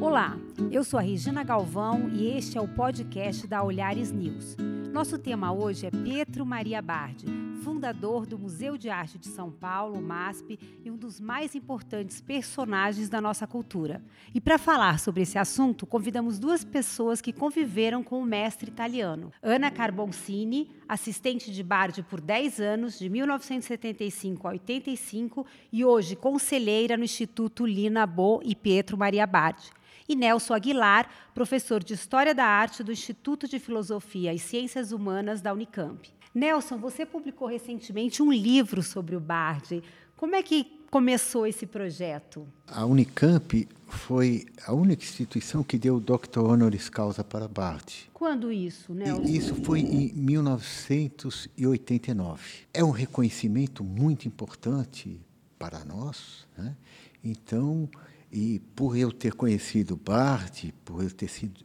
Olá, eu sou a Regina Galvão e este é o podcast da Olhares News. Nosso tema hoje é Pietro Maria Bardi, fundador do Museu de Arte de São Paulo, MASP, e um dos mais importantes personagens da nossa cultura. E para falar sobre esse assunto, convidamos duas pessoas que conviveram com o mestre italiano. Ana Carboncini, assistente de Bardi por 10 anos, de 1975 a 85, e hoje conselheira no Instituto Lina Bo e Pietro Maria Bardi e Nelson Aguilar, professor de História da Arte do Instituto de Filosofia e Ciências Humanas da Unicamp. Nelson, você publicou recentemente um livro sobre o Bardi. Como é que começou esse projeto? A Unicamp foi a única instituição que deu o Dr. Honoris Causa para Bardi. Quando isso, Nelson? Isso foi em 1989. É um reconhecimento muito importante para nós. Né? Então, e por eu ter conhecido Barthes, por eu ter sido,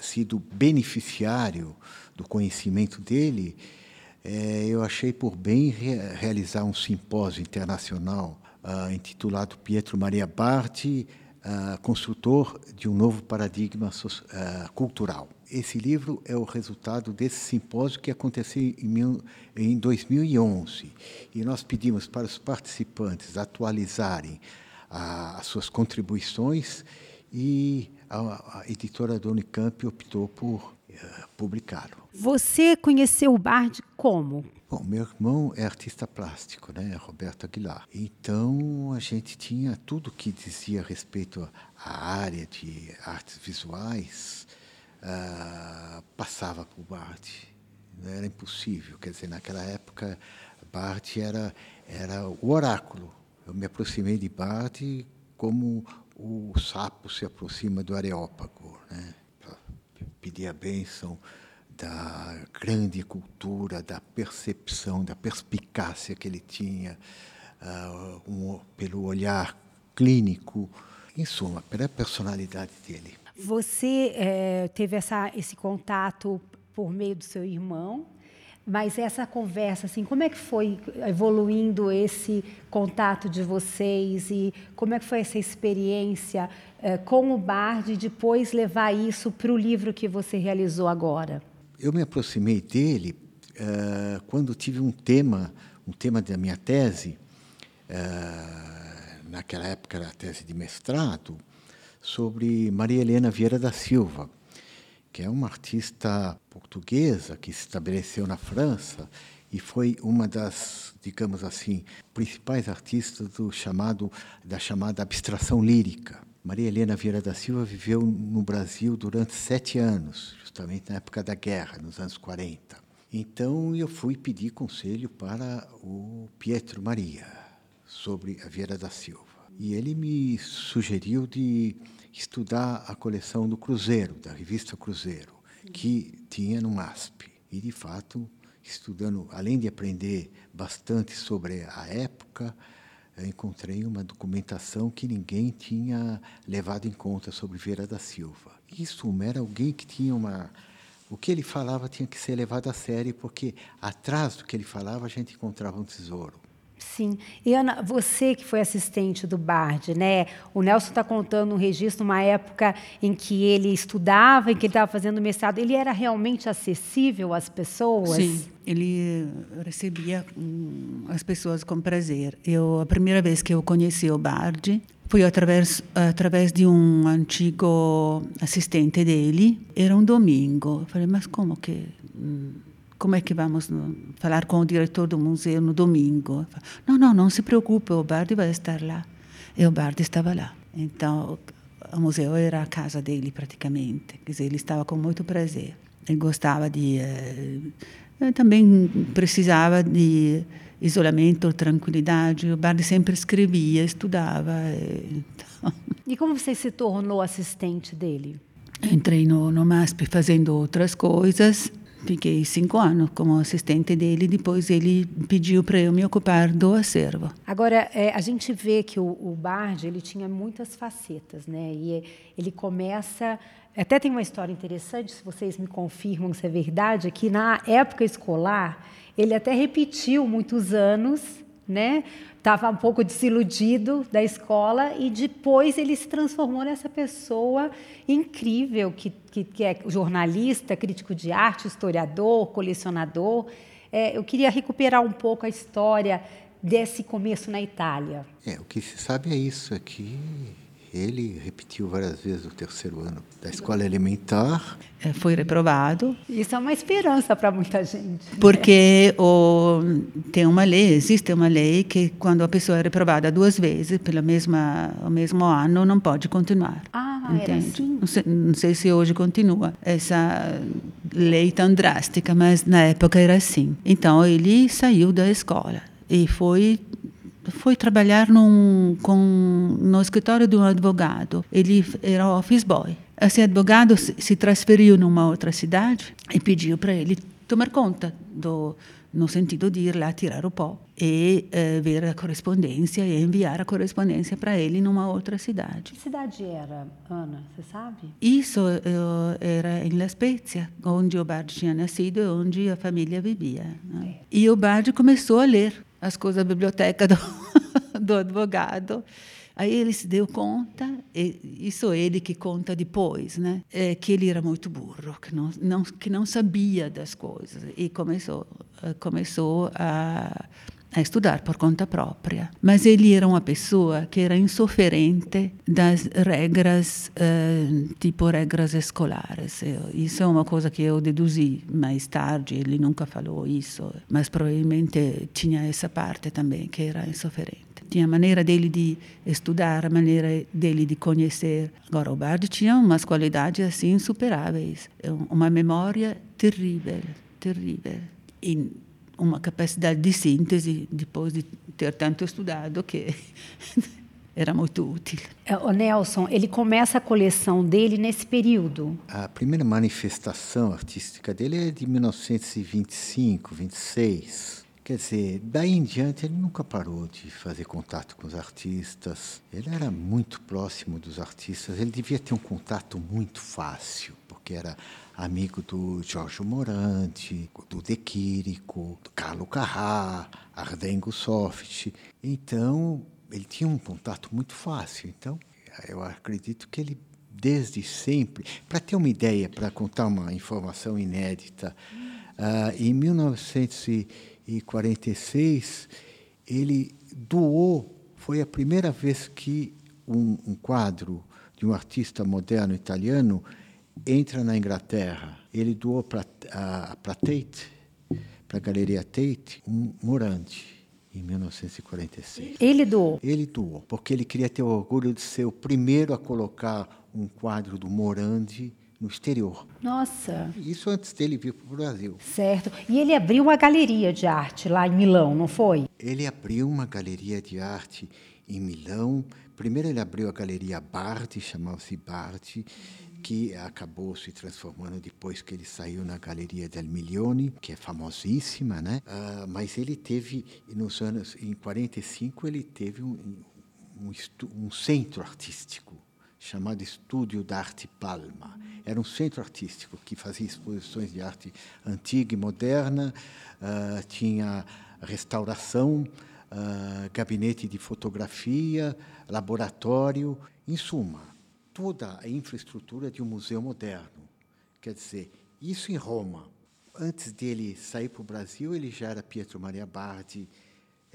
sido beneficiário do conhecimento dele, é, eu achei por bem re realizar um simpósio internacional uh, intitulado Pietro Maria Barti, uh, construtor de um novo paradigma uh, cultural. Esse livro é o resultado desse simpósio que aconteceu em, mil, em 2011. E nós pedimos para os participantes atualizarem a, as suas contribuições e a, a, editora da Unicamp optou por uh, publicá-lo. Você conheceu o Bard como? Bom, meu irmão é artista plástico, né, Roberto Aguilar. Então a gente tinha tudo que dizia a respeito à área de artes visuais uh, passava por Bard. Era impossível, quer dizer, naquela época Bard era era o oráculo eu me aproximei de Barthes como o sapo se aproxima do areópago, né? pedir a bênção da grande cultura, da percepção, da perspicácia que ele tinha, uh, um, pelo olhar clínico, em suma, pela personalidade dele. Você é, teve essa, esse contato por meio do seu irmão, mas essa conversa, assim, como é que foi evoluindo esse contato de vocês e como é que foi essa experiência eh, com o Bard e depois levar isso para o livro que você realizou agora? Eu me aproximei dele uh, quando tive um tema, um tema da minha tese, uh, naquela época era a tese de mestrado, sobre Maria Helena Vieira da Silva, que é uma artista portuguesa que se estabeleceu na França e foi uma das, digamos assim, principais artistas do chamado da chamada abstração lírica. Maria Helena Vieira da Silva viveu no Brasil durante sete anos, justamente na época da guerra, nos anos 40. Então eu fui pedir conselho para o Pietro Maria sobre a Vieira da Silva. E ele me sugeriu de estudar a coleção do Cruzeiro, da revista Cruzeiro, que tinha no MASP. E, de fato, estudando, além de aprender bastante sobre a época, encontrei uma documentação que ninguém tinha levado em conta sobre Vieira da Silva. Isso era alguém que tinha uma. O que ele falava tinha que ser levado a sério, porque atrás do que ele falava a gente encontrava um tesouro. Sim. E Ana, você que foi assistente do Bard, né? O Nelson está contando um registro, uma época em que ele estudava, em que ele estava fazendo mestrado. Ele era realmente acessível às pessoas? Sim, ele recebia hum, as pessoas com prazer. Eu a primeira vez que eu conheci o Bard foi através através de um antigo assistente dele. Era um domingo. Eu falei, mas como que hum, como é que vamos falar com o diretor do museu no domingo? Não, não, não se preocupe, o Bardi vai estar lá. E o Bardi estava lá. Então, o museu era a casa dele praticamente. Quer dizer, ele estava com muito prazer. Ele gostava de. Eh, também precisava de isolamento, tranquilidade. O Bardi sempre escrevia, estudava. Então... E como você se tornou assistente dele? Entrei no, no MASP fazendo outras coisas Fiquei cinco anos como assistente dele, depois ele pediu para eu me ocupar do acervo. Agora, é, a gente vê que o, o Bard ele tinha muitas facetas, né? E ele começa... Até tem uma história interessante, se vocês me confirmam se é verdade, que na época escolar, ele até repetiu muitos anos né? Estava um pouco desiludido da escola e depois ele se transformou nessa pessoa incrível que, que, que é jornalista, crítico de arte, historiador, colecionador. É, eu queria recuperar um pouco a história desse começo na Itália. É, o que se sabe é isso, é que ele repetiu várias vezes o terceiro ano da escola elementar. É, foi reprovado. Isso é uma esperança para muita gente. Porque o, tem uma lei, existe uma lei que quando a pessoa é reprovada duas vezes pelo mesma, o mesmo ano não pode continuar. Ah, entende? assim? Não sei, não sei se hoje continua essa lei tão drástica, mas na época era assim. Então ele saiu da escola e foi foi trabalhar num, com, no escritório de um advogado. Ele era office boy. Esse advogado se transferiu numa outra cidade e pediu para ele tomar conta do no sentido de ir lá tirar o pó e eh, ver a correspondência e enviar a correspondência para ele numa outra cidade. Que cidade era, Ana? Você sabe? Isso uh, era em La Spezia, onde o Bard tinha nascido e onde a família vivia. Né? E o Bard começou a ler as coisas da biblioteca do, do advogado. Aí ele se deu conta, e isso ele que conta depois, né? É que ele era muito burro, que não, não, que não sabia das coisas. E começou, começou a, a estudar por conta própria. Mas ele era uma pessoa que era insofferente das regras, eh, tipo regras escolares. Isso é uma coisa que eu deduzi mais tarde, ele nunca falou isso, mas provavelmente tinha essa parte também, que era insofferente tinha a maneira dele de estudar, a maneira dele de conhecer. Agora, o Bardi tinha umas qualidades assim insuperáveis, é uma memória terrível, terrível. E uma capacidade de síntese, depois de ter tanto estudado, que era muito útil. É, o Nelson, ele começa a coleção dele nesse período. A primeira manifestação artística dele é de 1925, 26. Quer dizer, daí em diante ele nunca parou de fazer contato com os artistas. Ele era muito próximo dos artistas. Ele devia ter um contato muito fácil, porque era amigo do Giorgio Morandi, do De Chirico, do Carlo Carrà, Ardengo Soft. Então, ele tinha um contato muito fácil. Então, eu acredito que ele desde sempre, para ter uma ideia, para contar uma informação inédita, uh, em 1900 e 46, ele doou, foi a primeira vez que um, um quadro de um artista moderno italiano entra na Inglaterra. Ele doou para Tate, para a Galeria Tate, um Morandi em 1946. Ele doou? Ele doou, porque ele queria ter o orgulho de ser o primeiro a colocar um quadro do Morandi no exterior. Nossa! Isso antes dele vir para o Brasil. Certo. E ele abriu uma galeria de arte lá em Milão, não foi? Ele abriu uma galeria de arte em Milão. Primeiro ele abriu a galeria Bardi, chamava-se Bardi, que acabou se transformando depois que ele saiu na Galeria del Milione, que é famosíssima, né? Uh, mas ele teve, nos anos, em 45, ele teve um, um, um centro artístico chamado Estúdio da Arte Palma. Era um centro artístico que fazia exposições de arte antiga e moderna, uh, tinha restauração, uh, gabinete de fotografia, laboratório, em suma, toda a infraestrutura de um museu moderno. Quer dizer, isso em Roma. Antes dele sair para o Brasil, ele já era Pietro Maria Bardi,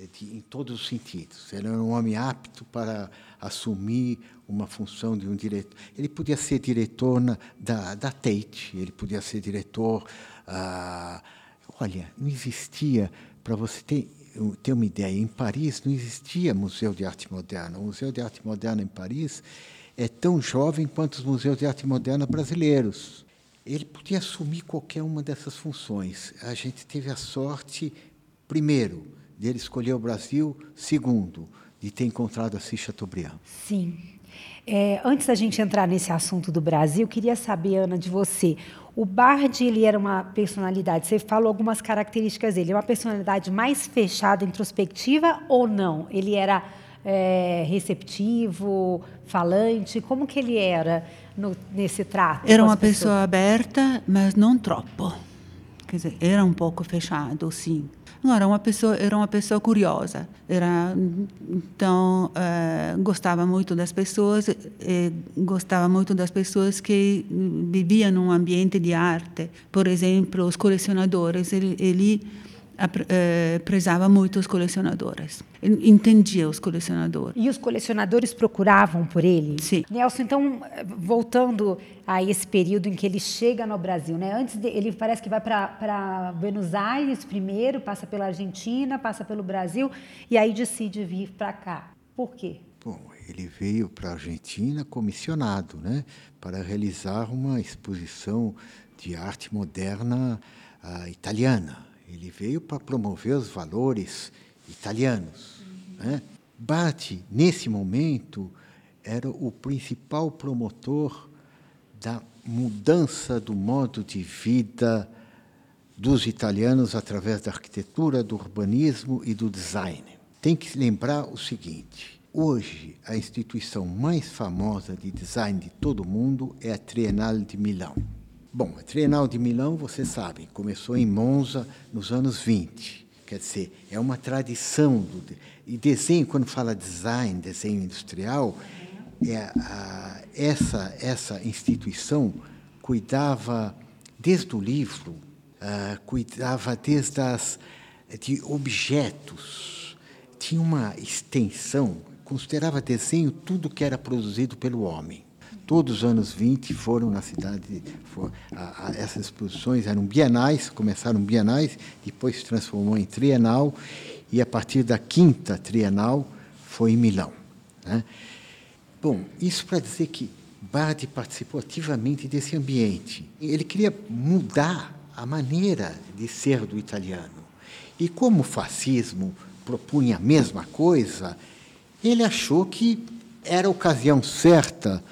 de, em todos os sentidos. Ele era um homem apto para assumir uma função de um diretor. Ele podia ser diretor na, da, da Tate, ele podia ser diretor. Ah, olha, não existia, para você ter, ter uma ideia, em Paris não existia Museu de Arte Moderna. O Museu de Arte Moderna em Paris é tão jovem quanto os museus de arte moderna brasileiros. Ele podia assumir qualquer uma dessas funções. A gente teve a sorte, primeiro, de ele escolher o Brasil, segundo, de ter encontrado Assis Chateaubriand. Sim. É, antes da gente entrar nesse assunto do Brasil, queria saber, Ana, de você. O Bard ele era uma personalidade, você falou algumas características dele, uma personalidade mais fechada, introspectiva ou não? Ele era é, receptivo, falante? Como que ele era no, nesse trato? Era uma pessoa aberta, mas não troppo. Quer dizer, era um pouco fechado, sim Não, era uma pessoa, era uma pessoa curiosa. Era então uh, gostava muito das pessoas, e gostava muito das pessoas que viviam num ambiente de arte. Por exemplo, os colecionadores. Ele, ele prezava muito os colecionadores. Entendia os colecionadores. E os colecionadores procuravam por ele? Sim. Nelson, então, voltando a esse período em que ele chega no Brasil, né? Antes de, ele parece que vai para Buenos Aires primeiro, passa pela Argentina, passa pelo Brasil e aí decide vir para cá. Por quê? Bom, ele veio para a Argentina comissionado, né, para realizar uma exposição de arte moderna uh, italiana. Ele veio para promover os valores italianos. Uhum. Né? Bate, nesse momento, era o principal promotor da mudança do modo de vida dos italianos através da arquitetura, do urbanismo e do design. Tem que lembrar o seguinte: hoje a instituição mais famosa de design de todo o mundo é a Trienal de Milão. Bom, a Trienal de Milão, você sabe, começou em Monza nos anos 20. Quer dizer, é uma tradição. Do, e desenho, quando fala design, desenho industrial, é a, essa, essa instituição cuidava desde o livro, uh, cuidava desde as de objetos, tinha uma extensão, considerava desenho tudo que era produzido pelo homem. Todos os anos 20 foram na cidade, for, a, a, essas exposições eram bienais, começaram bienais, depois se transformou em trienal, e a partir da quinta trienal foi em Milão. Né? Bom, isso para dizer que Bardi participou ativamente desse ambiente. Ele queria mudar a maneira de ser do italiano. E como o fascismo propunha a mesma coisa, ele achou que era a ocasião certa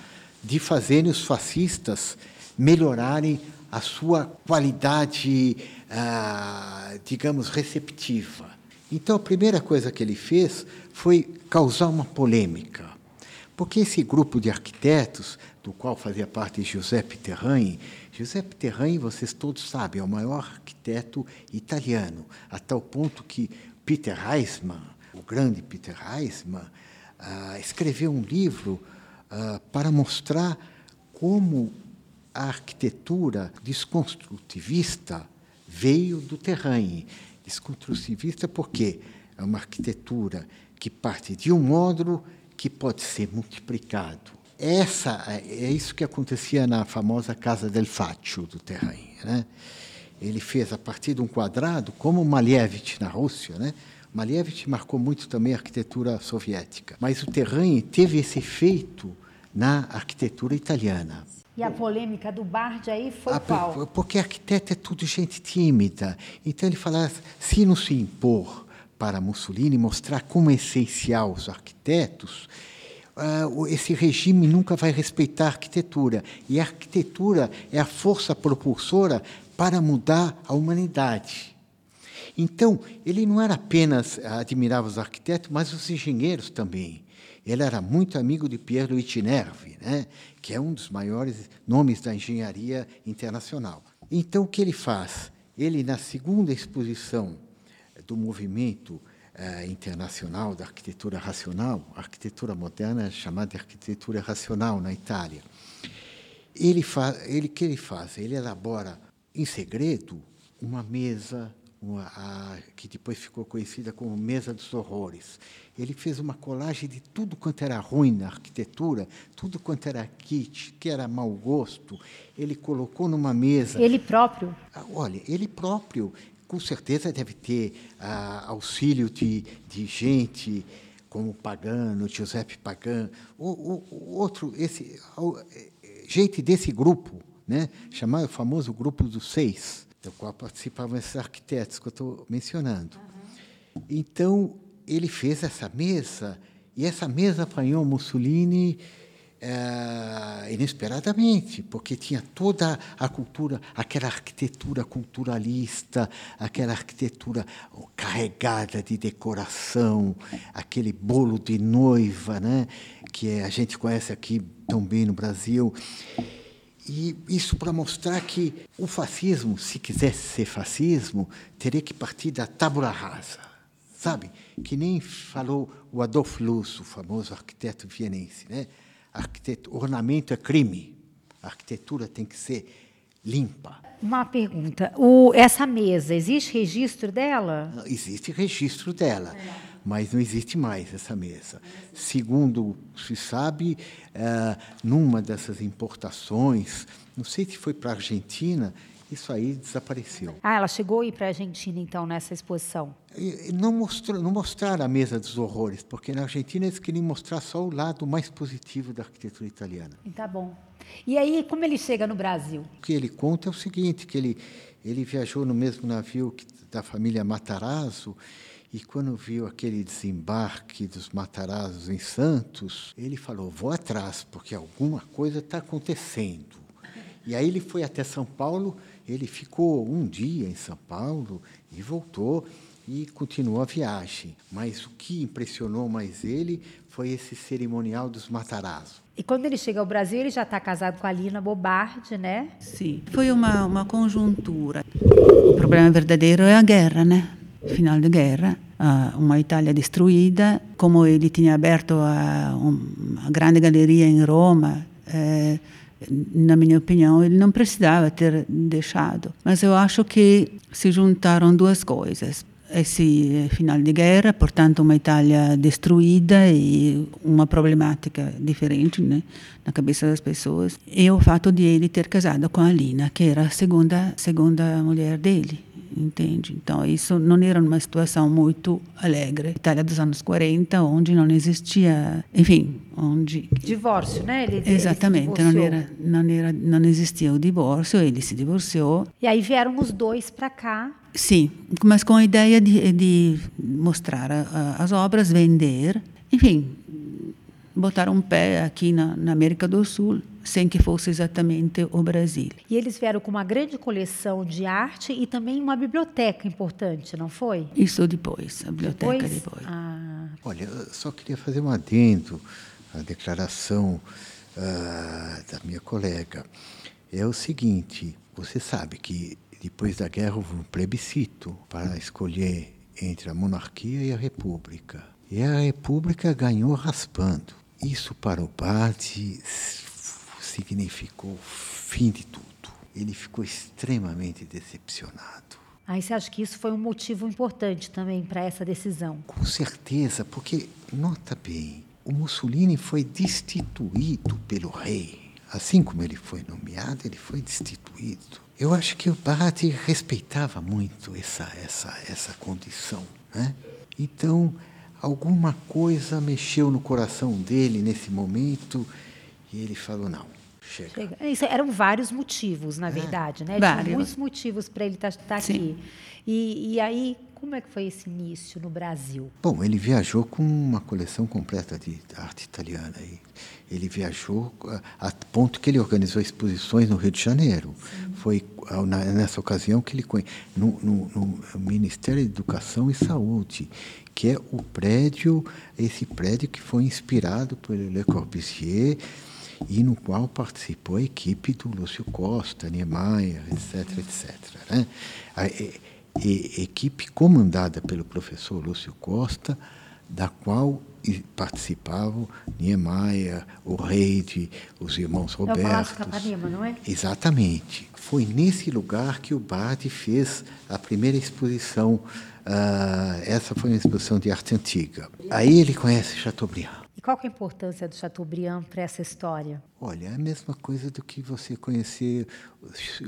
de fazerem os fascistas melhorarem a sua qualidade, ah, digamos, receptiva. Então, a primeira coisa que ele fez foi causar uma polêmica, porque esse grupo de arquitetos, do qual fazia parte Giuseppe Terragni, Giuseppe Terragni, vocês todos sabem, é o maior arquiteto italiano, a tal ponto que Peter Heisman, o grande Peter Heisman, ah, escreveu um livro uh, para mostrar como a arquitetura desconstrutivista veio do terreno. Desconstrutivista porque é uma arquitetura que parte de um módulo que pode ser multiplicado. Essa é isso que acontecia na famosa casa del Faccio do terreno, né? Ele fez a partir de um quadrado, como Malevich na Rússia, né? Malevich marcou muito também a arquitetura soviética, mas o terreno teve esse efeito na arquitetura italiana. E a polêmica do Bardi aí foi a, qual? Porque arquiteto é tudo gente tímida. Então ele fala, se não se impor para Mussolini, mostrar como é essencial os arquitetos, uh, esse regime nunca vai respeitar a arquitetura. E a arquitetura é a força propulsora para mudar a humanidade. Então, ele não era apenas admirava os arquitetos, mas os engenheiros também. Ele era muito amigo de Pierre Luigi Nervi, né, que é um dos maiores nomes da engenharia internacional. Então, o que ele faz? Ele, na segunda exposição do movimento eh, internacional da arquitetura racional, a arquitetura moderna é chamada de arquitetura racional na Itália, ele faz, ele que ele faz? Ele elabora em segredo uma mesa uma, a, que depois ficou conhecida como Mesa dos Horrores. Ele fez uma colagem de tudo quanto era ruim na arquitetura, tudo quanto era kit, que era mau gosto, ele colocou numa mesa. Ele próprio? Ah, olha, ele próprio, com certeza deve ter ah, auxílio de, de gente como Pagano, Giuseppe Pagano, o, o, outro, esse, gente desse grupo, né, chamado o famoso grupo dos seis, do qual participavam esses arquitetos que eu estou mencionando. Uhum. Então, ele fez essa mesa, e essa mesa apanhou Mussolini é, inesperadamente, porque tinha toda a cultura, aquela arquitetura culturalista, aquela arquitetura carregada de decoração, aquele bolo de noiva, né, que a gente conhece aqui tão bem no Brasil. E isso para mostrar que o fascismo, se quisesse ser fascismo, teria que partir da tábula rasa, sabe? Que nem falou o Adolf Luz, o famoso arquiteto vienense, né? Arquiteto, ornamento é crime, a arquitetura tem que ser limpa. Uma pergunta: o, essa mesa, existe registro dela? Existe registro dela. É mas não existe mais essa mesa. Segundo se sabe, é, numa dessas importações, não sei se foi para a Argentina, isso aí desapareceu. Ah, ela chegou a ir para a Argentina, então, nessa exposição? Não, mostrou, não mostraram a mesa dos horrores, porque na Argentina eles queriam mostrar só o lado mais positivo da arquitetura italiana. Tá bom. E aí, como ele chega no Brasil? O que ele conta é o seguinte, que ele, ele viajou no mesmo navio que, da família Matarazzo, e quando viu aquele desembarque dos Matarazos em Santos, ele falou: vou atrás, porque alguma coisa está acontecendo. E aí ele foi até São Paulo, ele ficou um dia em São Paulo e voltou e continuou a viagem. Mas o que impressionou mais ele foi esse cerimonial dos Matarazzo. E quando ele chega ao Brasil, ele já está casado com a Lina Bobardi, né? Sim, foi uma, uma conjuntura. O problema verdadeiro é a guerra, né? Final da guerra uma Itália destruída, como ele tinha aberto a, uma grande galeria em Roma, eh, na minha opinião, ele não precisava ter deixado. Mas eu acho que se juntaram duas coisas. Esse final de guerra, portanto, uma Itália destruída e uma problemática diferente né, na cabeça das pessoas, e o fato de ele ter casado com a Lina, que era a segunda, segunda mulher dele entende? Então, isso não era uma situação muito alegre. Itália dos anos 40, onde não existia, enfim, onde divórcio, né? Ele, Exatamente, ele não era, não era, não existia o divórcio, ele se divorciou. E aí vieram os dois para cá. Sim, mas com a ideia de, de mostrar a, as obras, vender, enfim, botar um pé aqui na, na América do Sul sem que fosse exatamente o Brasil. E eles vieram com uma grande coleção de arte e também uma biblioteca importante, não foi? Isso depois, a biblioteca depois. depois. Ah. Olha, eu só queria fazer um adendo à declaração uh, da minha colega. É o seguinte, você sabe que depois da guerra houve um plebiscito para escolher entre a monarquia e a república. E a república ganhou raspando. Isso para o Bade significou o fim de tudo. Ele ficou extremamente decepcionado. Aí você acha que isso foi um motivo importante também para essa decisão? Com certeza, porque, nota bem, o Mussolini foi destituído pelo rei. Assim como ele foi nomeado, ele foi destituído. Eu acho que o Barati respeitava muito essa, essa, essa condição. Né? Então, alguma coisa mexeu no coração dele nesse momento e ele falou: não, Chega. Chega. É, isso, eram vários motivos, na é. verdade, né? Vários. Tinha muitos motivos para ele estar tá, tá aqui. E, e aí, como é que foi esse início no Brasil? Bom, ele viajou com uma coleção completa de arte italiana. Ele viajou a ponto que ele organizou exposições no Rio de Janeiro. Sim. Foi nessa ocasião que ele no, no, no Ministério da Educação e Saúde, que é o prédio, esse prédio que foi inspirado por Le Corbusier e no qual participou a equipe do Lúcio Costa, Niemeyer, etc., etc. Né? E, e, equipe comandada pelo professor Lúcio Costa, da qual participavam Niemeyer, o Reide, os irmãos Roberto. É o Palácio Capanema, não é? Exatamente. Foi nesse lugar que o Bardi fez a primeira exposição. Uh, essa foi uma exposição de arte antiga. Aí ele conhece Chateaubriand. Qual é a importância do Chateaubriand para essa história? Olha, é a mesma coisa do que você conhecer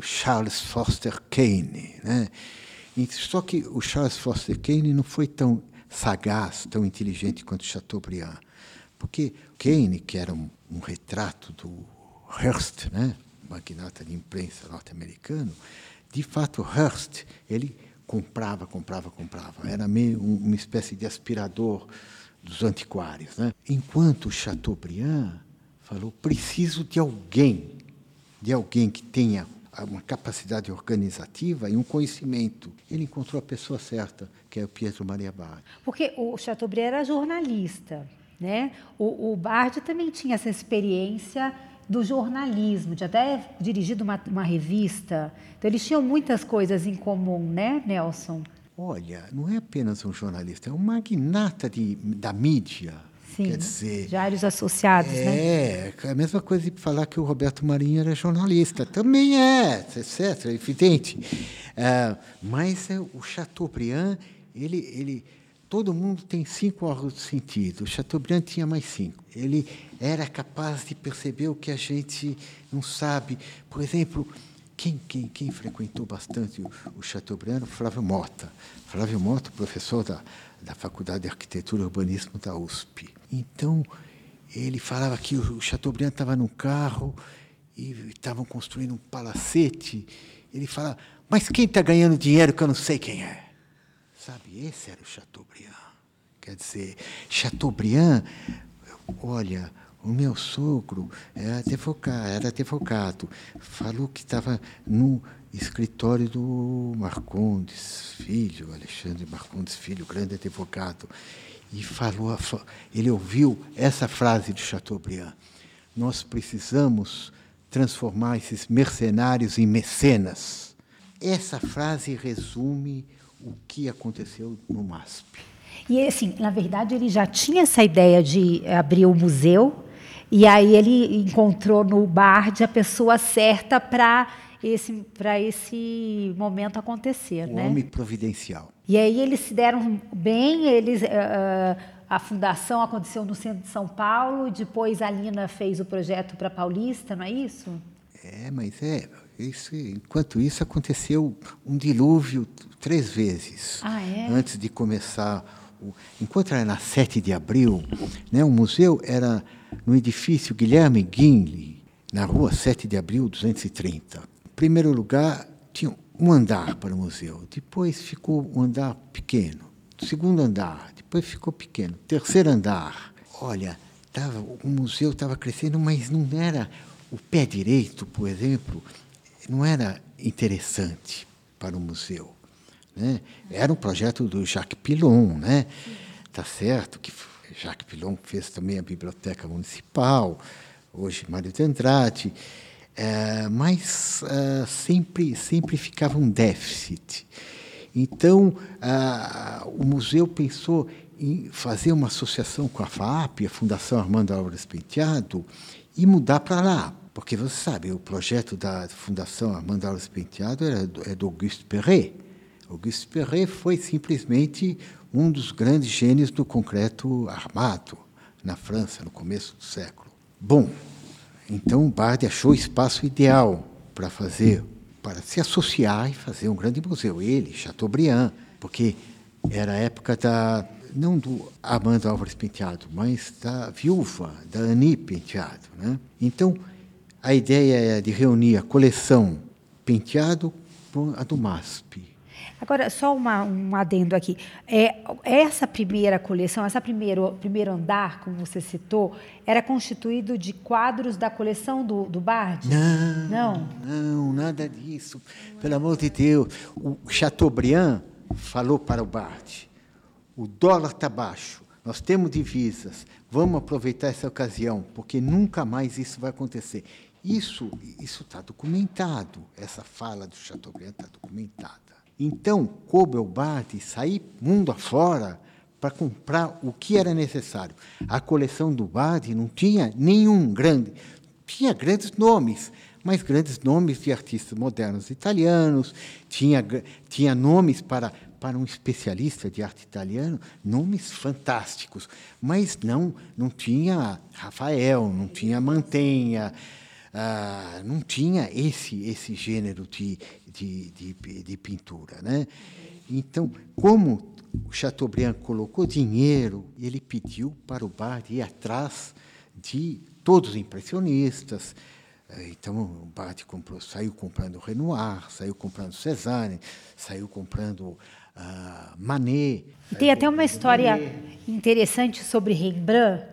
Charles Foster Kane, né? Só que o Charles Foster Kane não foi tão sagaz, tão inteligente quanto Chateaubriand, porque Kane, que era um, um retrato do Hearst, né, magnata de imprensa norte-americano, de fato Hearst ele comprava, comprava, comprava, era meio uma espécie de aspirador dos antiquários. Né? Enquanto Chateaubriand falou, preciso de alguém, de alguém que tenha uma capacidade organizativa e um conhecimento. Ele encontrou a pessoa certa, que é o Pietro Maria Bardi. Porque o Chateaubriand era jornalista, né? O, o Bardi também tinha essa experiência do jornalismo, de até dirigido uma, uma revista. Então, eles tinham muitas coisas em comum, né, Nelson? Olha, não é apenas um jornalista, é um magnata de, da mídia. Sim, Quer dizer, diários associados, é, né? É, a mesma coisa de falar que o Roberto Marinho era jornalista. Também é, etc., é evidente. É, mas é, o Chateaubriand, ele, ele, todo mundo tem cinco órgãos de sentido. O Chateaubriand tinha mais cinco. Ele era capaz de perceber o que a gente não sabe. Por exemplo, quem, quem, quem frequentou bastante o, o Chateaubriand? O Flávio Mota. Flávio Mota, professor da, da Faculdade de Arquitetura e Urbanismo da USP. Então, ele falava que o Chateaubriand estava num carro e estavam construindo um palacete. Ele falava, mas quem está ganhando dinheiro que eu não sei quem é? Sabe, esse era o Chateaubriand. Quer dizer, Chateaubriand, olha, o meu sogro era advogado, era advogado falou que estava no escritório do Marcondes Filho, Alexandre Marcondes Filho, grande advogado, e falou, ele ouviu essa frase de Chateaubriand: Nós precisamos transformar esses mercenários em mecenas. Essa frase resume o que aconteceu no MASP. E assim, na verdade, ele já tinha essa ideia de abrir o museu, e aí ele encontrou no Bard a pessoa certa para esse, para esse momento acontecer. O né? homem providencial. E aí eles se deram bem, eles, uh, a fundação aconteceu no centro de São Paulo, depois a Lina fez o projeto para Paulista, não é isso? É, mas é. Isso, enquanto isso, aconteceu um dilúvio três vezes. Ah, é? Antes de começar. O, enquanto era na 7 de abril, né, o museu era no edifício Guilherme Guinle, na rua 7 de abril, 230. Primeiro lugar, tinha um andar para o museu, depois ficou um andar pequeno, segundo andar, depois ficou pequeno, terceiro andar. Olha, tava, o museu estava crescendo, mas não era o pé direito, por exemplo, não era interessante para o museu. Né? Era um projeto do Jacques Pilon, né? Tá certo que Jacques Pilon fez também a biblioteca municipal, hoje Mário de Andrade. É, mas uh, sempre, sempre ficava um déficit. Então, uh, o museu pensou em fazer uma associação com a FAP, a Fundação Armando Álvares Penteado, e mudar para lá. Porque você sabe, o projeto da Fundação Armando Álvares Penteado era do, é do Auguste Perret. Auguste Perret foi simplesmente um dos grandes gênios do concreto armado na França, no começo do século. Bom, então o Bardi achou o espaço ideal para fazer, para se associar e fazer um grande museu. Ele, Chateaubriand, porque era a época da não do Armando Álvares Penteado, mas da viúva, da Ani Penteado. Né? Então, a ideia é de reunir a coleção Penteado com a do MASP. Agora, só uma, um adendo aqui. É, essa primeira coleção, esse primeiro, primeiro andar, como você citou, era constituído de quadros da coleção do, do Bard? Não, não, não, nada disso. Pelo amor de Deus. O Chateaubriand falou para o Bard, o dólar está baixo, nós temos divisas, vamos aproveitar essa ocasião, porque nunca mais isso vai acontecer. Isso está documentado, essa fala do Chateaubriand está documentada. Então, ao Bart sair mundo afora para comprar o que era necessário. A coleção do Bart não tinha nenhum grande, tinha grandes nomes, mas grandes nomes de artistas modernos italianos, tinha, tinha nomes para, para um especialista de arte italiano, nomes fantásticos, mas não, não tinha Rafael, não tinha Mantenha, ah, não tinha esse, esse gênero de, de, de, de pintura. Né? Então, como o Chateaubriand colocou dinheiro, ele pediu para o Bardi ir atrás de todos os impressionistas. Eh, então, o Bardi comprou, saiu comprando Renoir, saiu comprando Cézanne, saiu comprando uh, Manet. Tem até uma história Manet. interessante sobre Rembrandt.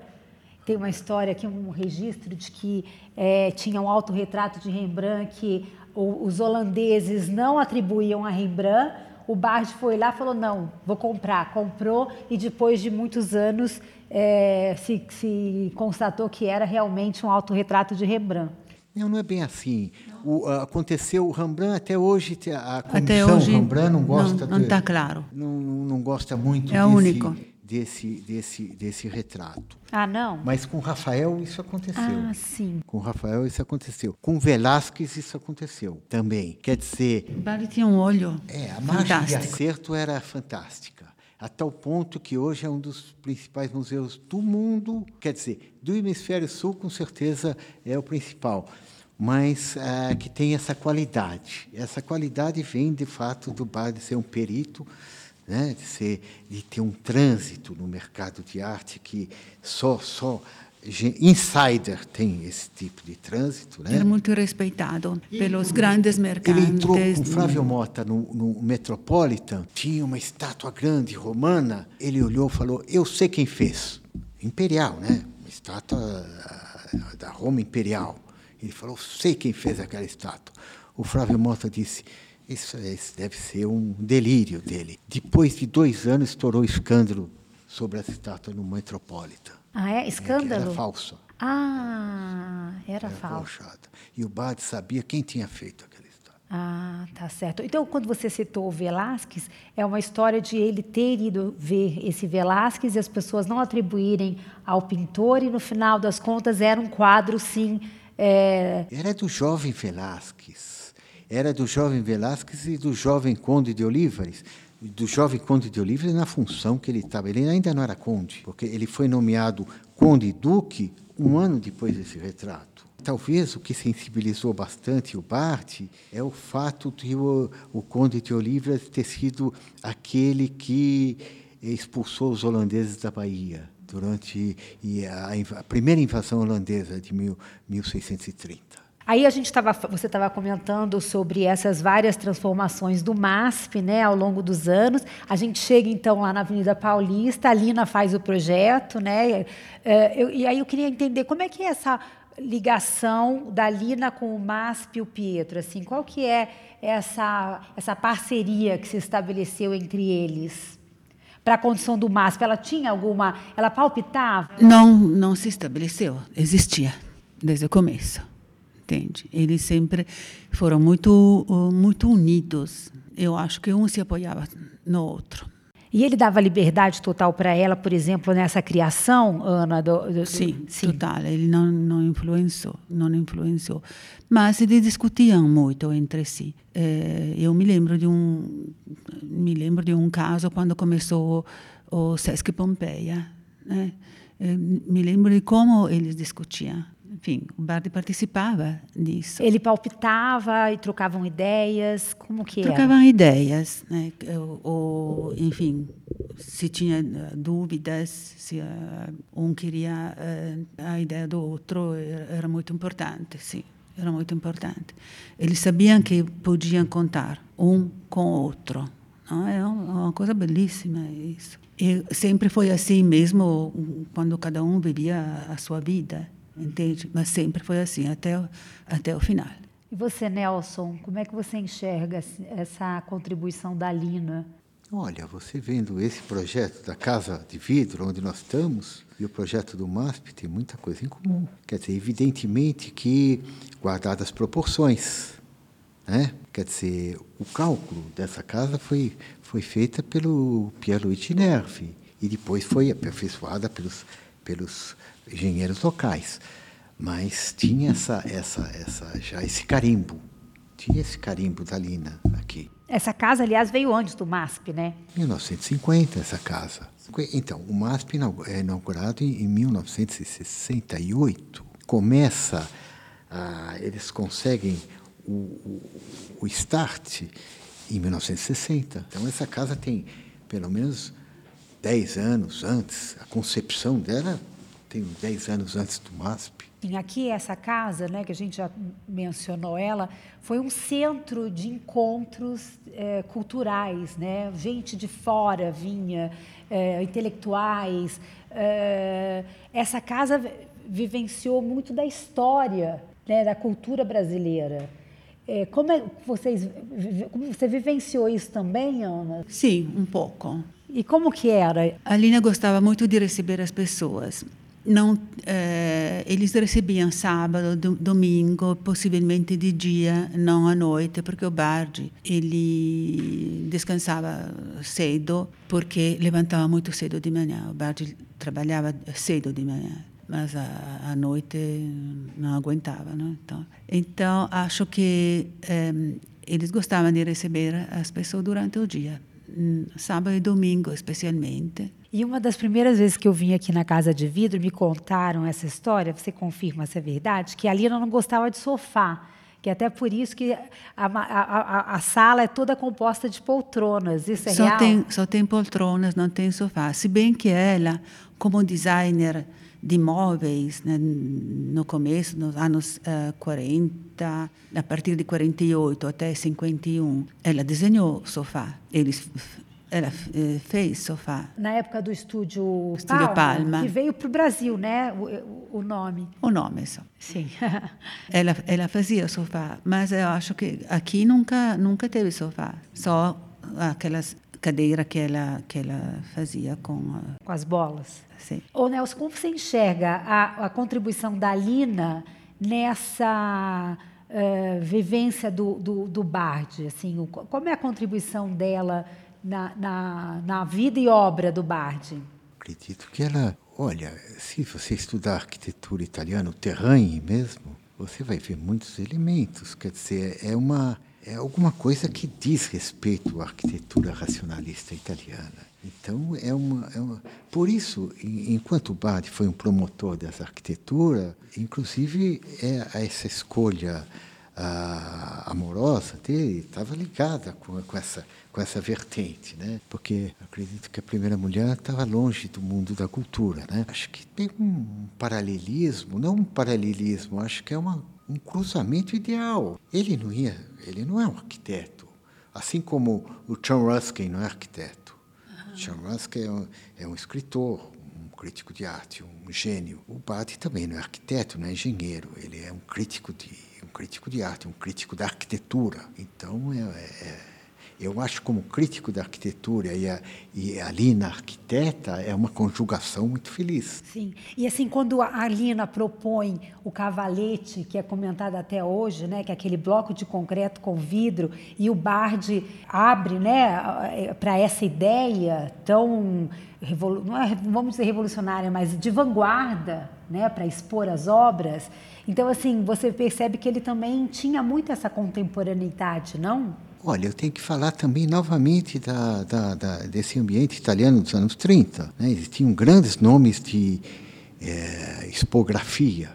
Tem uma história aqui, um registro de que é, tinha um autorretrato de Rembrandt que os holandeses não atribuíam a Rembrandt, o Bard foi lá e falou: não, vou comprar. Comprou e depois de muitos anos é, se, se, constatou que era realmente um autorretrato de Rembrandt. Não, não é bem assim. O, aconteceu o Rembrandt até hoje a comissão até hoje, Rembrandt não gosta não está claro não, não gosta muito é desse, único desse, desse, desse retrato. Ah, não? Mas com Rafael isso aconteceu. Ah, sim. Com Rafael isso aconteceu. Com Velázquez isso aconteceu também. Quer dizer... Bari tinha um olho É, a margem de acerto era fantástica. A tal ponto que hoje é um dos principais museus do mundo. Quer dizer, do hemisfério sul, com certeza, é o principal mas é, que tem essa qualidade. Essa qualidade vem, de fato, do Bari ser um perito né, de, ser, de ter um trânsito no mercado de arte que só, só insider tem esse tipo de trânsito. Né? Era muito respeitado pelos grandes mercados. Ele entrou com Flávio Mota no, no Metropolitan, tinha uma estátua grande romana. Ele olhou e falou: Eu sei quem fez. Imperial, né? Uma estátua ah, da Roma Imperial. Ele falou: Sei quem fez aquela estátua. O Flávio Mota disse: isso, isso deve ser um delírio dele. Depois de dois anos, estourou escândalo sobre essa estátua no Metropolitan. Ah, é? Escândalo? É, era falsa. Ah, era, era falsa. E o Bade sabia quem tinha feito aquela estátua. Ah, tá certo. Então, quando você citou o Velázquez, é uma história de ele ter ido ver esse Velázquez e as pessoas não atribuírem ao pintor, e no final das contas era um quadro, sim. É... Era do jovem Velázquez era do jovem Velázquez e do jovem Conde de Olivares. Do jovem Conde de Olivares na função que ele estava. Ele ainda não era conde, porque ele foi nomeado Conde Duque um ano depois desse retrato. Talvez o que sensibilizou bastante o Bart é o fato de o, o Conde de Olivares ter sido aquele que expulsou os holandeses da Bahia durante a, a primeira invasão holandesa de mil, 1630. Aí a gente estava, você estava comentando sobre essas várias transformações do MASP, né, ao longo dos anos. A gente chega então lá na Avenida Paulista, a Lina faz o projeto, né? É, eu, e aí eu queria entender como é que é essa ligação da Lina com o MASP e o Pietro, assim, qual que é essa essa parceria que se estabeleceu entre eles? Para a condição do MASP, ela tinha alguma, ela palpitava? Não, não se estabeleceu, existia desde o começo entende? Eles sempre foram muito muito unidos. Eu acho que um se apoiava no outro. E ele dava liberdade total para ela, por exemplo, nessa criação, Ana? Do, do, sim, sim, total. Ele não, não influenciou, não influenciou. Mas eles discutiam muito entre si. É, eu me lembro de um me lembro de um caso quando começou o Sesc Pompeia. Né? É, me lembro de como eles discutiam enfim, o Bardi participava disso. Ele palpitava e trocavam ideias, como que Trocavam era? ideias, né? ou, enfim, se tinha eh, dúvidas, se uh, um queria uh, a ideia do outro, era, era muito importante, sim, era muito importante. Eles sabiam que podiam contar um com o outro. Não? É uma coisa belíssima isso. E sempre foi assim mesmo quando cada um vivia a sua vida entende? Mas sempre foi assim, até, até o final. E você, Nelson, como é que você enxerga essa contribuição da Lina? Olha, você vendo esse projeto da Casa de Vidro, onde nós estamos, e o projeto do MASP, tem muita coisa em comum. Quer dizer, evidentemente que, guardadas as proporções, né? quer dizer, o cálculo dessa casa foi, foi feita pelo Pierluigi Nervi, e depois foi aperfeiçoada pelos, pelos engenheiros locais, mas tinha essa, essa, essa, já esse carimbo, tinha esse carimbo da Lina aqui. Essa casa, aliás, veio antes do MASP, né? 1950, essa casa. Então, o MASP é inaugurado em 1968. Começa, a, eles conseguem o, o, o start em 1960. Então, essa casa tem pelo menos 10 anos antes. A concepção dela tem 10 anos antes do MASP. Sim, aqui essa casa, né, que a gente já mencionou ela, foi um centro de encontros é, culturais, né? Gente de fora vinha, é, intelectuais. É, essa casa vivenciou muito da história, né, da cultura brasileira. É, como é vocês, como você vivenciou isso também, Ana? Sim, um pouco. E como que era? A Lina gostava muito de receber as pessoas. Não, eh, eles recebiam sábado, do, domingo, possivelmente de dia, não à noite, porque o Bardi ele descansava cedo, porque levantava muito cedo de manhã. O Bardi trabalhava cedo de manhã mas à noite não aguentava. Não? Então, então, acho que eh, eles gostavam de receber as pessoas durante o dia, sábado e domingo especialmente. E uma das primeiras vezes que eu vim aqui na Casa de Vidro, me contaram essa história, você confirma se é verdade, que a Lina não gostava de sofá que até por isso que a, a, a, a, sala é toda composta de poltronas. Isso é só real? Tem, só tem poltronas, não tem sofá. Se bem que ela, como designer de móveis né, no começo, nos anos uh, eh, 40, a partir de 48 até 51, ela desenhou sofá. Eles ela eh, fez sofá. Na época do estúdio, estúdio Palma, Palma, que veio para o Brasil, né? O, o, nome. O nome só. Sim. ela, ela fazia sofá, mas eu acho que aqui nunca nunca teve sofá, só aquelas cadeira que ela que ela fazia com com as bolas. Sim. Ô Nelson, como você enxerga a, a contribuição da Lina nessa uh, vivência do, do, do Bard? Assim, o, como é a contribuição dela na, na, na vida e obra do Bard? Acredito que ela, olha, se você estudar arquitetura italiana, o terrain mesmo, você vai ver muitos elementos. Quer dizer, é uma é alguma coisa que diz respeito à arquitetura racionalista italiana. Então, é uma, é uma, por isso, enquanto o Bardi foi um promotor dessa arquitetura, inclusive é, essa escolha a, amorosa dele estava ligada com, com, essa, com essa vertente, né? porque acredito que a primeira mulher estava longe do mundo da cultura. Né? Acho que tem um paralelismo, não um paralelismo, acho que é uma um cruzamento ideal. Ele não ia, ele não é um arquiteto, assim como o John Ruskin não é arquiteto. Uhum. John Ruskin é um, é um, escritor, um crítico de arte, um gênio. O Barthes também não é arquiteto, não é engenheiro. Ele é um crítico de um crítico de arte, um crítico da arquitetura. Então é, é eu acho, como crítico da arquitetura e, a, e a Lina, arquiteta, é uma conjugação muito feliz. Sim. E assim, quando a Lina propõe o cavalete, que é comentado até hoje, né, que é aquele bloco de concreto com vidro, e o Bard abre né, para essa ideia tão. Não é, vamos dizer revolucionária, mas de vanguarda, né, para expor as obras. Então, assim, você percebe que ele também tinha muito essa contemporaneidade, não? Olha, eu tenho que falar também novamente da, da, da, desse ambiente italiano dos anos 30. Né? Existiam grandes nomes de é, expografia,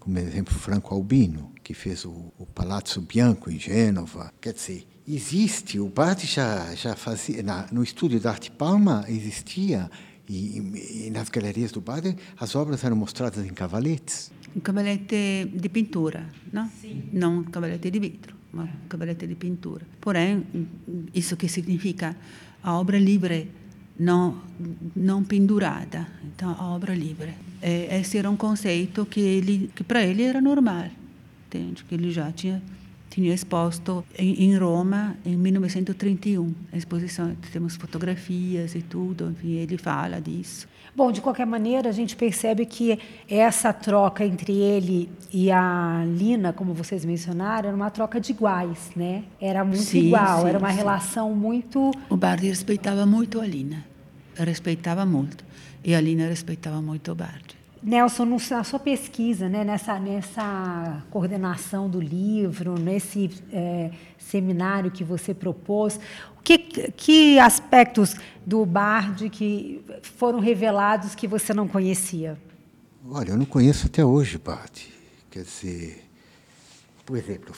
como, exemplo, Franco Albino, que fez o, o Palazzo Bianco em Gênova. Quer dizer, existe, o Bardi já, já fazia, na, no estúdio da Arte Palma existia, e, e, nas galerias do Bardi, as obras eram mostradas em cavaletes. Um cavalete de pintura, não? Sim. Não um cavalete de vidro uma cavalete de pintura. Porém, isso que significa a obra livre não não pendurada. Então, a obra livre. É, esse era um conceito que ele que para ele era normal, entende? Que ele já tinha tinha exposto em, em, Roma em 1931. A exposição temos fotografias e tudo. Enfim, ele fala disso. Bom, de qualquer maneira, a gente percebe que essa troca entre ele e a Lina, como vocês mencionaram, era uma troca de iguais, né? Era muito sim, igual, sim, era uma sim. relação muito. O Bardi respeitava muito a Lina, respeitava muito, e a Lina respeitava muito o Bardi. Nelson, na sua pesquisa, né, nessa, nessa coordenação do livro, nesse é, seminário que você propôs, que, que aspectos do Bard que foram revelados que você não conhecia? Olha, eu não conheço até hoje Bard. Quer dizer, por exemplo,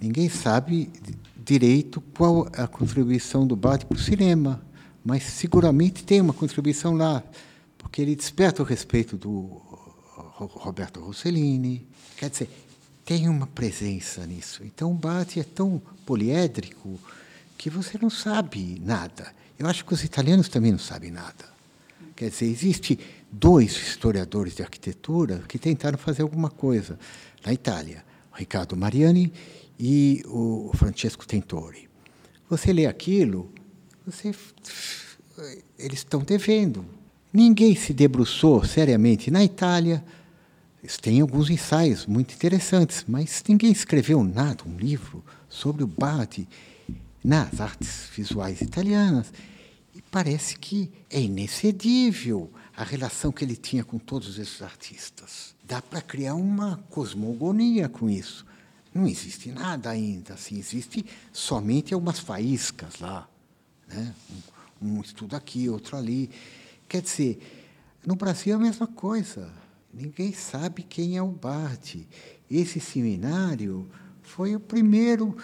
ninguém sabe direito qual a contribuição do Bard para o cinema, mas seguramente tem uma contribuição lá porque ele desperta o respeito do Roberto Rossellini. Quer dizer, tem uma presença nisso. Então, o Bate é tão poliédrico que você não sabe nada. Eu acho que os italianos também não sabem nada. Quer dizer, existe dois historiadores de arquitetura que tentaram fazer alguma coisa na Itália, Riccardo Mariani e o Francesco Tentori. Você lê aquilo, você, eles estão devendo. Ninguém se debruçou seriamente na Itália. Tem alguns ensaios muito interessantes, mas ninguém escreveu nada, um livro sobre o Bardi nas artes visuais italianas. E parece que é inexcedível a relação que ele tinha com todos esses artistas. Dá para criar uma cosmogonia com isso. Não existe nada ainda, assim, existe somente algumas faíscas lá, né? um, um estudo aqui, outro ali. Quer dizer, no Brasil é a mesma coisa. Ninguém sabe quem é o Barthes. Esse seminário foi o primeiro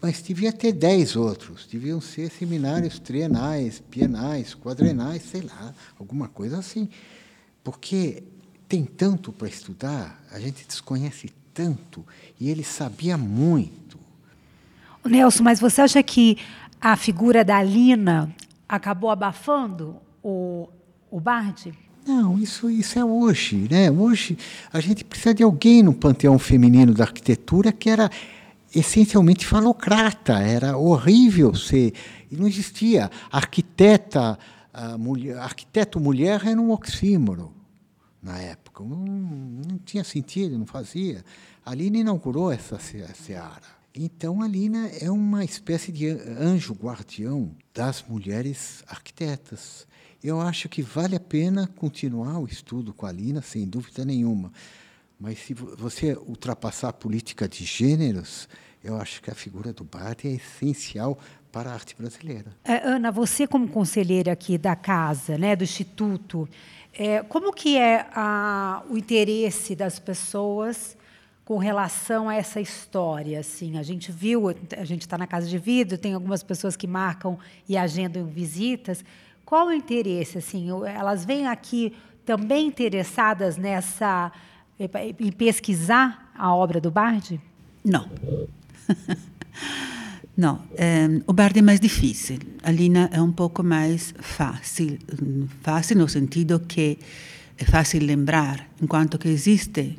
mas devia ter dez outros, deviam ser seminários trienais, bienais, quadrenais, sei lá, alguma coisa assim. Porque tem tanto para estudar, a gente desconhece tanto, e ele sabia muito. Nelson, mas você acha que a figura da Lina acabou abafando o, o Bard? Não, isso, isso é hoje. Né? Hoje a gente precisa de alguém no panteão feminino da arquitetura que era essencialmente falocrata, era horrível ser. E não existia. Arquiteta, mulher, arquiteto mulher era um oxímoro na época. Não, não tinha sentido, não fazia. A Lina inaugurou essa seara. Então, a Lina é uma espécie de anjo guardião das mulheres arquitetas. Eu acho que vale a pena continuar o estudo com a Lina, sem dúvida nenhuma. Mas se você ultrapassar a política de gêneros, eu acho que a figura do Bardi é essencial para a arte brasileira. É, Ana, você como conselheira aqui da casa, né, do instituto, é, como que é a, o interesse das pessoas com relação a essa história? Assim, a gente viu, a gente está na casa de vidro, tem algumas pessoas que marcam e agendam visitas. Qual o interesse? Assim, elas vêm aqui também interessadas nessa em pesquisar a obra do Bardi? Não. Não, é, o Bardi é mais difícil. A Lina é um pouco mais fácil. Fácil no sentido que é fácil lembrar, enquanto que existe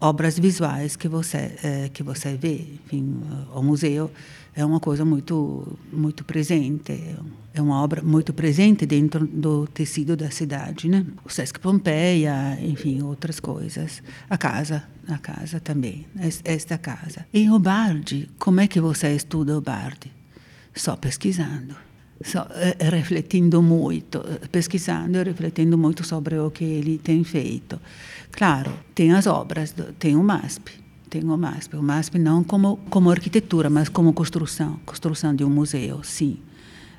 obras visuais que você é, que você vê. Enfim, o museu é uma coisa muito muito presente, é uma obra muito presente dentro do tecido da cidade, né? O Sesc Pompeia, enfim, outras coisas. A casa, a casa também, esta casa. E o Bardi, como é que você estuda o Bardi? Só pesquisando. Só eh, refletindo muito, pesquisando e refletindo muito sobre o que ele tem feito. Claro, tem as obras, tem o MASP, tem o MASP. O MASP não como, como arquitetura, mas como construção, construção de um museu, sim.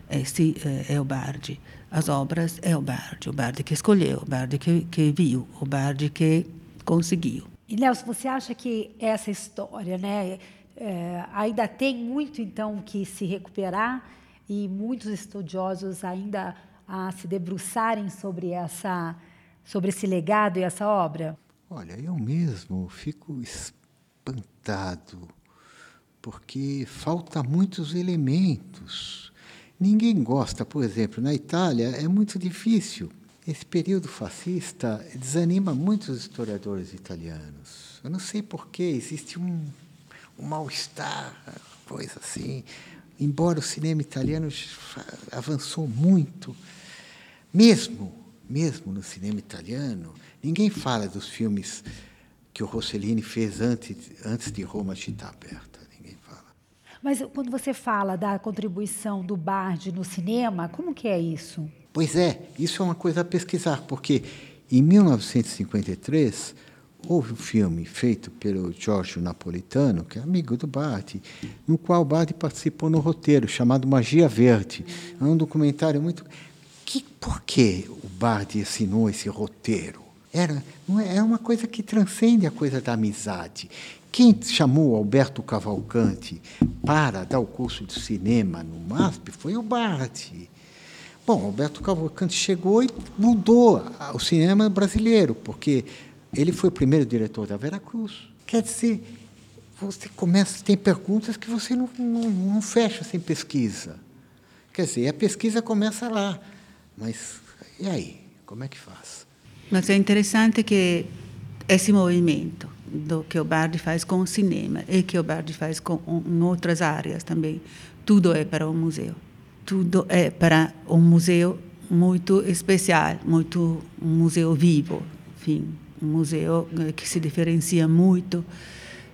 Esse é, é o Bardi. As obras é o Bardi, o Bardi que escolheu, o Bardi que, que viu, o Bardi que conseguiu. E, Nelson, você acha que essa história né, é, ainda tem muito, então, que se recuperar e muitos estudiosos ainda a se debruçarem sobre, essa, sobre esse legado e essa obra? Olha, eu mesmo fico espantado, porque falta muitos elementos. Ninguém gosta, por exemplo, na Itália é muito difícil. Esse período fascista desanima muitos historiadores italianos. Eu não sei porquê, existe um, um mal-estar, coisa assim. Embora o cinema italiano avançou muito, mesmo, mesmo no cinema italiano, ninguém fala dos filmes que o Rossellini fez antes, antes de Roma Città Aberta. Ninguém fala. Mas quando você fala da contribuição do Bardi no cinema, como que é isso? Pois é, isso é uma coisa a pesquisar, porque em 1953 houve um filme feito pelo Giorgio Napolitano, que é amigo do Bardi, no qual Bardi participou no roteiro, chamado Magia Verde. É um documentário muito... Que, por que o Bardi assinou esse roteiro? Era, é, é uma coisa que transcende a coisa da amizade. Quem chamou Alberto Cavalcante para dar o curso de cinema no MASP foi o Bardi. Bom, Alberto Cavalcante chegou e mudou o cinema brasileiro, porque ele foi o primeiro diretor da Veracruz. Quer dizer, você começa, tem perguntas que você não, não, não fecha sem pesquisa. Quer dizer, a pesquisa começa lá, mas e aí? Como é que faz? Mas é interessante que esse movimento do que o Bardi faz com o cinema e que o Bardi faz com, em outras áreas também. Tudo é para o museu. Tudo é para um museu muito especial, muito um museu vivo, enfim, um museu eh, que se diferencia muito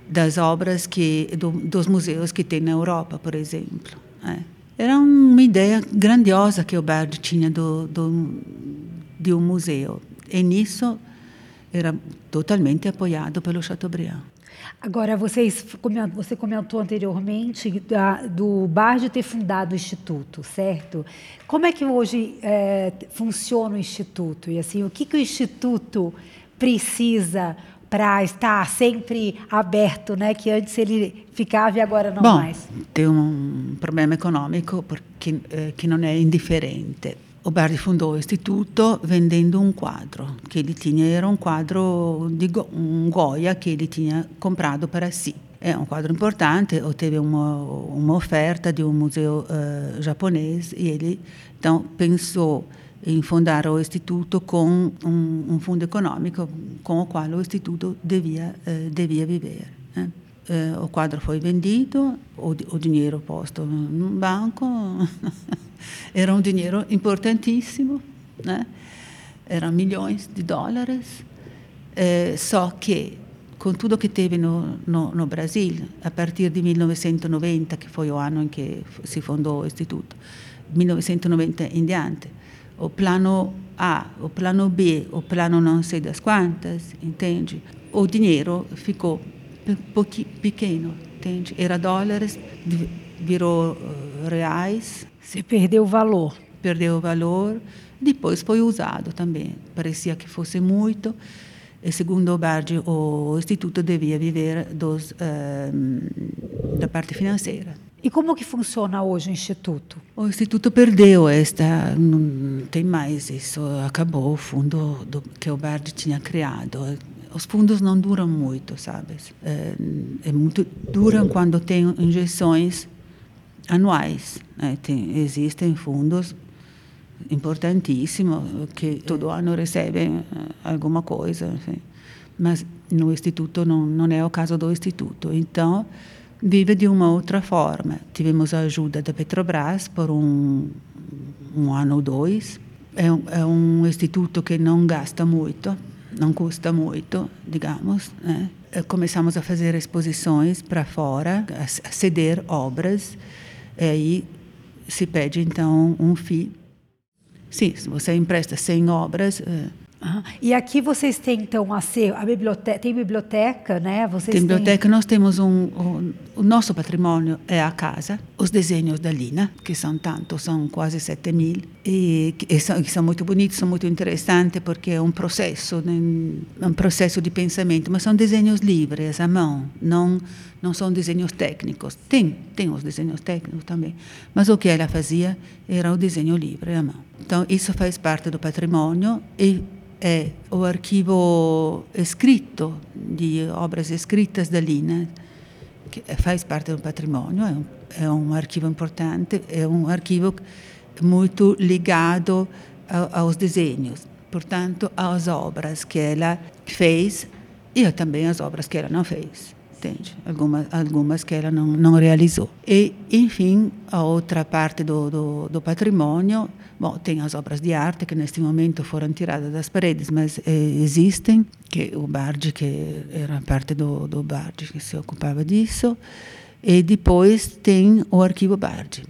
das obras que do, dos museus que tem na Europa, por exemplo. É. Era uma ideia grandiosa que o Bardi tinha do, do, de um museu. E nisso era totalmente apoiado pelo Chateaubriand. Agora, vocês, você comentou anteriormente da, do Bardi ter fundado o Instituto, certo? Como é que hoje é, funciona o Instituto? E assim, o que, que o Instituto precisa para estar sempre aberto, né? Que antes ele ficava e agora não Bom, mais. Tem um problema econômico porque eh, que não é indiferente. O Bardi fundou o istituto vendendo um quadro que ele tinha, era um quadro de um Goya que ele tinha comprado para si. É um quadro importante, teve uma, uma oferta de um museu uh, japonês e ele então pensou em fundar o Instituto com um, um, fundo econômico com o qual o Instituto devia, uh, devia viver. Né? Uh, o quadro foi vendido, o, o dinheiro posto no banco, era um dinheiro importantíssimo, né? eram milhões de dólares, uh, só que com tudo que teve no, no, no, Brasil, a partir de 1990, que foi o ano em que se fundou o Instituto, 1990 em diante, o plano A, o plano B, o plano não sei das quantas, entende? O dinheiro ficou pequeno, entende? Era dólares, virou eh, reais. Se perdeu o valor. Perdeu o valor, depois foi usado também. Parecia que fosse muito. E segundo o Bardi, o Instituto devia viver dos, uh, da parte financeira. E como que funciona hoje o Instituto? O Instituto perdeu esta, não tem mais isso, acabou o fundo do, que o Bardi tinha criado. Os fundos não duram muito, sabe? É, é muito duram quando tem injeções anuais. Né? Tem, existem fundos importantíssimos que todo ano recebem eh, alguma coisa, enfim. mas no Instituto não, não é o caso do Instituto. Então vive de uma outra forma. Tivemos a ajuda da Petrobras por um, um ano ou dois. É um, é um instituto que não gasta muito, não custa muito, digamos. Né? Começamos a fazer exposições para fora, a ceder obras, e aí se pede então um FII. Sim, se você empresta 100 obras, Uhum. E aqui vocês têm então a, a biblioteca, tem biblioteca, né? Vocês tem biblioteca. Têm... Nós temos um, um, o nosso patrimônio é a casa, os desenhos da Lina, que são tantos, são quase 7 mil e que são, que são muito bonitos, são muito interessantes porque é um processo, né? um processo de pensamento, mas são desenhos livres à mão, não não são desenhos técnicos. Tem, tem os desenhos técnicos também, mas o que ela fazia era o desenho livre à mão. Então isso faz parte do patrimônio e é o arquivo escrito de obras escritas da Lina, que faz parte do patrimônio, é um, é um arquivo importante, é um arquivo muito ligado a, aos desenhos, portanto, às obras que ela fez e também às obras que ela não fez entende? Algumas, algumas que ela não, não realizou. E, enfim, a outra parte do, do, do, patrimônio, bom, tem as obras de arte que neste momento foram tiradas das paredes, mas eh, existem, que o Bardi, que era parte do, do Bardi que se ocupava disso, e depois tem o arquivo Bardi.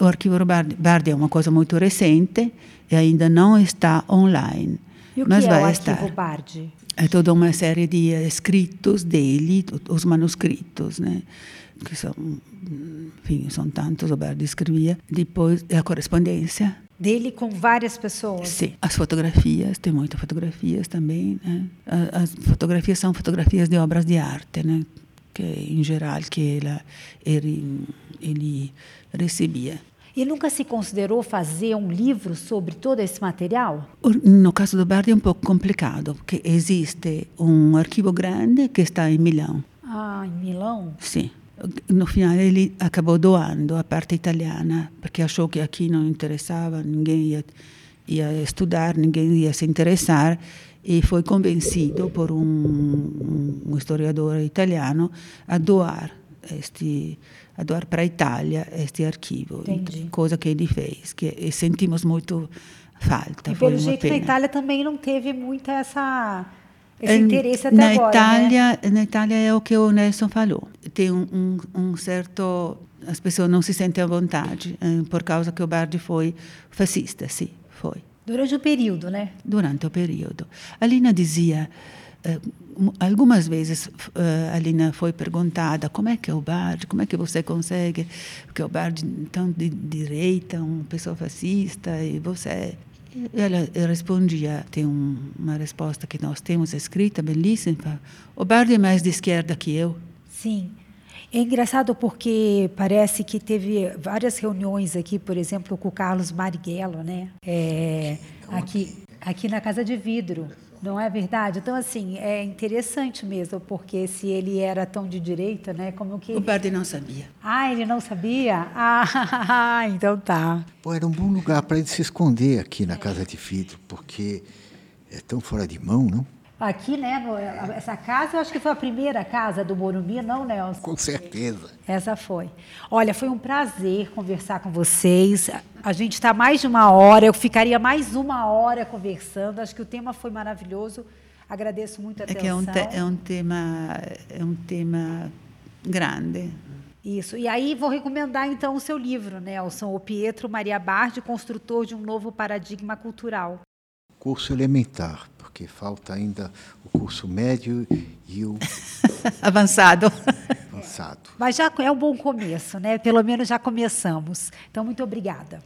O arquivo Bardi, Bardi é uma coisa muito recente e ainda não está online. E o mas que vai é o estar. arquivo Bardi? É toda uma série de escritos dele, os manuscritos, né? que são, enfim, são tantos, o Berdi escrevia. Depois, a correspondência. Dele com várias pessoas? Sim. As fotografias, tem muitas fotografias também. Né? As fotografias são fotografias de obras de arte, né? que em geral que ele, ele recebia. E nunca se considerou fazer um livro sobre todo esse material? No caso do Bardi é um pouco complicado, porque existe um arquivo grande que está em Milão. Ah, em Milão? Sim. No final ele acabou doando a parte italiana, porque achou que aqui não interessava, ninguém ia, ia estudar, ninguém ia se interessar, e foi convencido por um, um historiador italiano a doar este a doar para a Itália este arquivo, Entendi. coisa que ele fez, que sentimos muito falta. E pelo jeito pena. na Itália também não teve muita essa esse interesse até na agora, Itália, né? Na Itália é o que o Nelson falou. Tem um, um, um certo... As pessoas não se sentem à vontade eh, por causa que o Bardi foi fascista, sim, foi. Durante o período, né? Durante o período. A Lina dizia... Eh, algumas vezes uh, a Lina foi perguntada como é que é o Bardi, como é que você consegue, porque o Bardi tão de direita, uma pessoa fascista, e você ela respondia, tem um, uma resposta que nós temos escrita, belíssima. O Bardi é mais de esquerda que eu. Sim. É engraçado porque parece que teve várias reuniões aqui, por exemplo, com o Carlos Marighella, né? É, aqui, aqui na Casa de Vidro. Não é verdade? Então, assim, é interessante mesmo, porque se ele era tão de direita, né? Como que. O Bardi não sabia. Ah, ele não sabia? Ah, então tá. Pô, era um bom lugar para ele se esconder aqui na Casa de Vidro, porque é tão fora de mão, não? Aqui, né, no, essa casa, eu acho que foi a primeira casa do Morumbi, não, Nelson? Com certeza. Essa foi. Olha, foi um prazer conversar com vocês. A gente está mais de uma hora, eu ficaria mais uma hora conversando. Acho que o tema foi maravilhoso. Agradeço muito a atenção. É que é um, te, é um tema, é um tema grande. Isso. E aí vou recomendar então o seu livro, Nelson, o Pietro Maria Bardi, construtor de um novo paradigma cultural. Curso elementar, porque falta ainda o curso médio e o avançado. avançado. Mas já é um bom começo, né? Pelo menos já começamos. Então, muito obrigada.